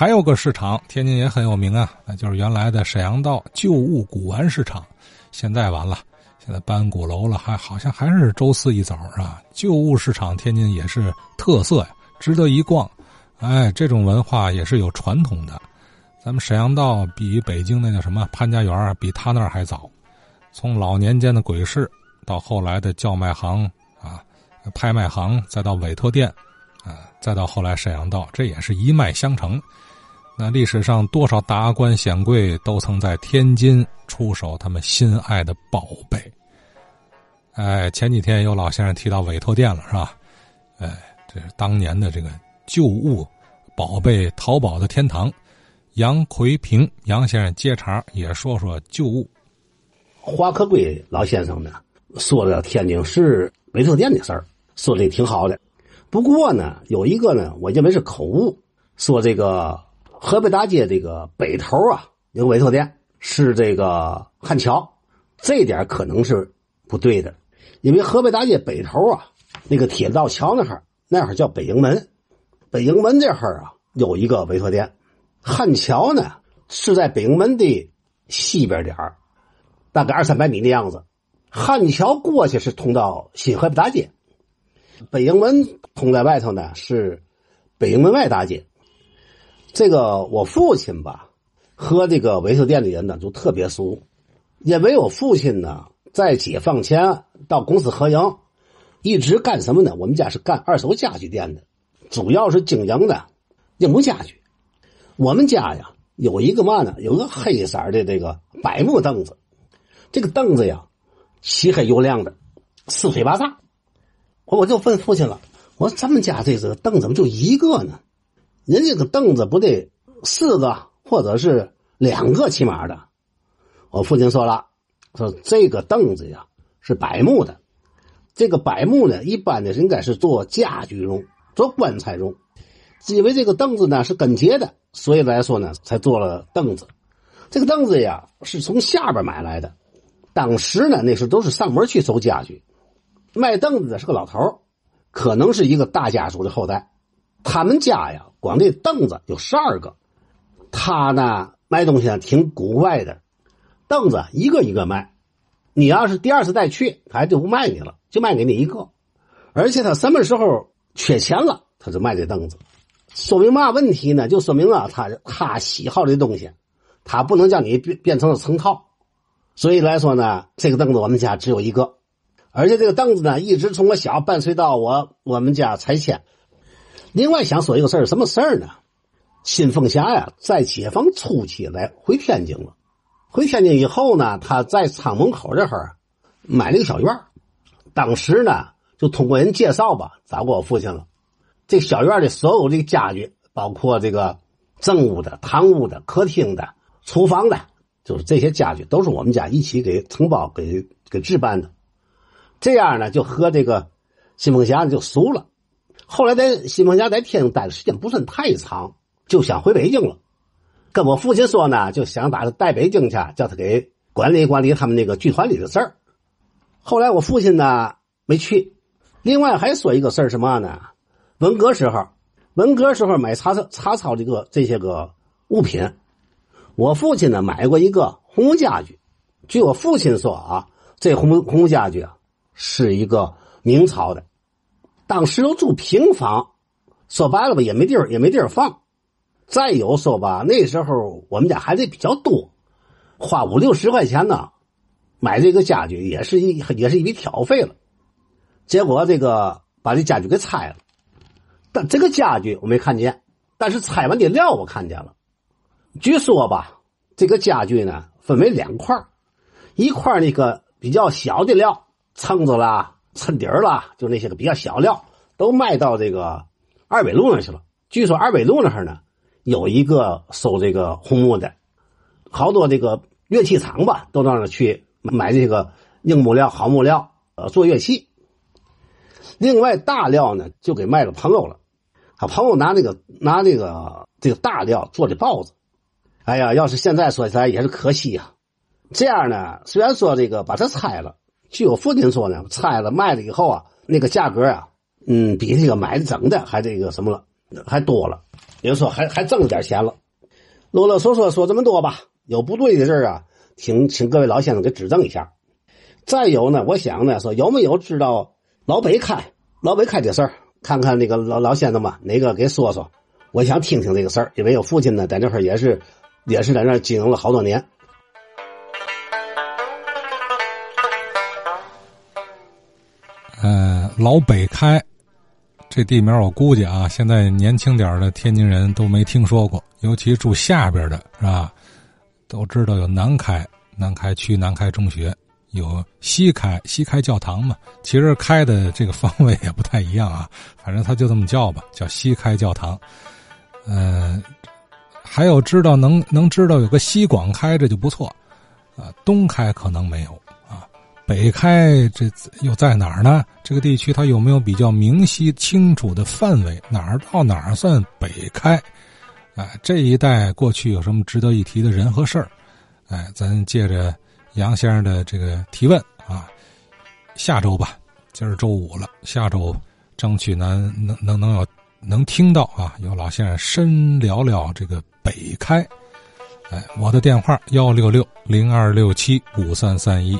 还有个市场，天津也很有名啊，那就是原来的沈阳道旧物古玩市场。现在完了，现在搬鼓楼了，还好像还是周四一早啊。旧物市场天津也是特色呀，值得一逛。哎，这种文化也是有传统的。咱们沈阳道比北京那叫什么潘家园比他那儿还早。从老年间的鬼市，到后来的叫卖行啊、拍卖行，再到委托店，啊，再到后来沈阳道，这也是一脉相承。那历史上多少达官显贵都曾在天津出手他们心爱的宝贝。哎，前几天有老先生提到委托店了，是吧？哎，这是当年的这个旧物宝贝淘宝的天堂。杨奎平杨先生接茬也说说旧物。华克贵老先生呢说了天津市委托店的事儿，说的挺好的。不过呢，有一个呢，我认为是口误，说这个河北大街这个北头啊有个委托店是这个汉桥，这点可能是不对的，因为河北大街北头啊那个铁道桥那哈那会儿叫北营门，北营门这哈啊有一个委托店。汉桥呢是在北营门的西边点，大概二三百米的样子。汉桥过去是通到新河北大街，北营门通在外头呢是北营门外大街。这个我父亲吧和这个维修店的人呢就特别熟，因为我父亲呢在解放前到公司合营，一直干什么呢？我们家是干二手家具店的，主要是经营的硬木家具。我们家呀有一个嘛呢？有个黑色的这个柏木凳子，这个凳子呀漆黑油亮的，四腿八叉。我我就问父亲了，我说咱们家这个凳怎么就一个呢？人这个凳子不得四个或者是两个起码的。我父亲说了，说这个凳子呀是柏木的，这个柏木呢一般的应该是做家具用，做棺材用。因为这个凳子呢是跟节的，所以来说呢才做了凳子。这个凳子呀是从下边买来的。当时呢那时候都是上门去收家具，卖凳子的是个老头可能是一个大家族的后代。他们家呀光这凳子有十二个。他呢卖东西呢挺古怪的，凳子一个一个卖。你要是第二次再去，他还就不卖你了，就卖给你一个。而且他什么时候缺钱了，他就卖这凳子。说明嘛问题呢？就说明啊，他他喜好这东西，他不能叫你变变成了成套。所以来说呢，这个凳子我们家只有一个，而且这个凳子呢，一直从我小伴随到我我们家拆迁。另外想说一个事儿，什么事儿呢？新凤霞呀，在解放初期来回天津了，回天津以后呢，他在仓门口这儿买了一个小院当时呢，就通过人介绍吧，找过我父亲了。这小院的所有这个家具，包括这个正屋的、堂屋的、客厅的、厨房的，就是这些家具都是我们家一起给承包、给给置办的。这样呢，就和这个新凤霞就熟了。后来在新凤霞在天津待的时间不算太长，就想回北京了。跟我父亲说呢，就想把他带北京去，叫他给管理管理他们那个剧团里的事儿。后来我父亲呢没去。另外还说一个事儿，什么呢？文革时候，文革时候买查抄查抄这个这些个物品，我父亲呢买过一个红木家具。据我父亲说啊，这红木红木家具啊是一个明朝的，当时都住平房，说白了吧也没地儿也没地儿放。再有说吧，那时候我们家孩子比较多，花五六十块钱呢买这个家具也是一也是一笔挑费了。结果这个把这家具给拆了。但这个家具我没看见，但是拆完的料我看见了。据说吧，这个家具呢分为两块一块那个比较小的料，撑着了、衬底儿啦，就那些个比较小料，都卖到这个二纬路那去了。据说二纬路那儿呢有一个收这个红木的，好多这个乐器厂吧都到那去买这个硬木料、好木料，呃，做乐器。另外大料呢就给卖了朋友了。他朋友拿那个拿那个这个大料做的豹子，哎呀，要是现在说起来也是可惜呀。这样呢，虽然说这个把它拆了，据我父亲说呢，拆了卖了以后啊，那个价格啊，嗯，比这个买的整的还这个什么了，还多了，也就说还还挣了点钱了。啰啰嗦嗦说这么多吧，有不对的事儿啊，请请各位老先生给指正一下。再有呢，我想呢，说有没有知道老北开老北开的事儿？看看那个老老先生吧，哪个给说说？我想听听这个事儿，因为我父亲呢在那块也是也是在那经营了好多年。呃，老北开这地名，我估计啊，现在年轻点的天津人都没听说过，尤其住下边的是吧？都知道有南开，南开区南开中学，有西开，西开教堂嘛。其实开的这个方位也不太一样啊，反正他就这么叫吧，叫西开教堂。呃，还有知道能能知道有个西广开，这就不错啊。东开可能没有。北开这又在哪儿呢？这个地区它有没有比较明晰清楚的范围？哪儿到哪儿算北开？哎，这一带过去有什么值得一提的人和事儿？哎，咱借着杨先生的这个提问啊，下周吧，今儿周五了，下周争取能能能能有能听到啊，有老先生深聊聊这个北开。哎，我的电话幺六六零二六七五三三一。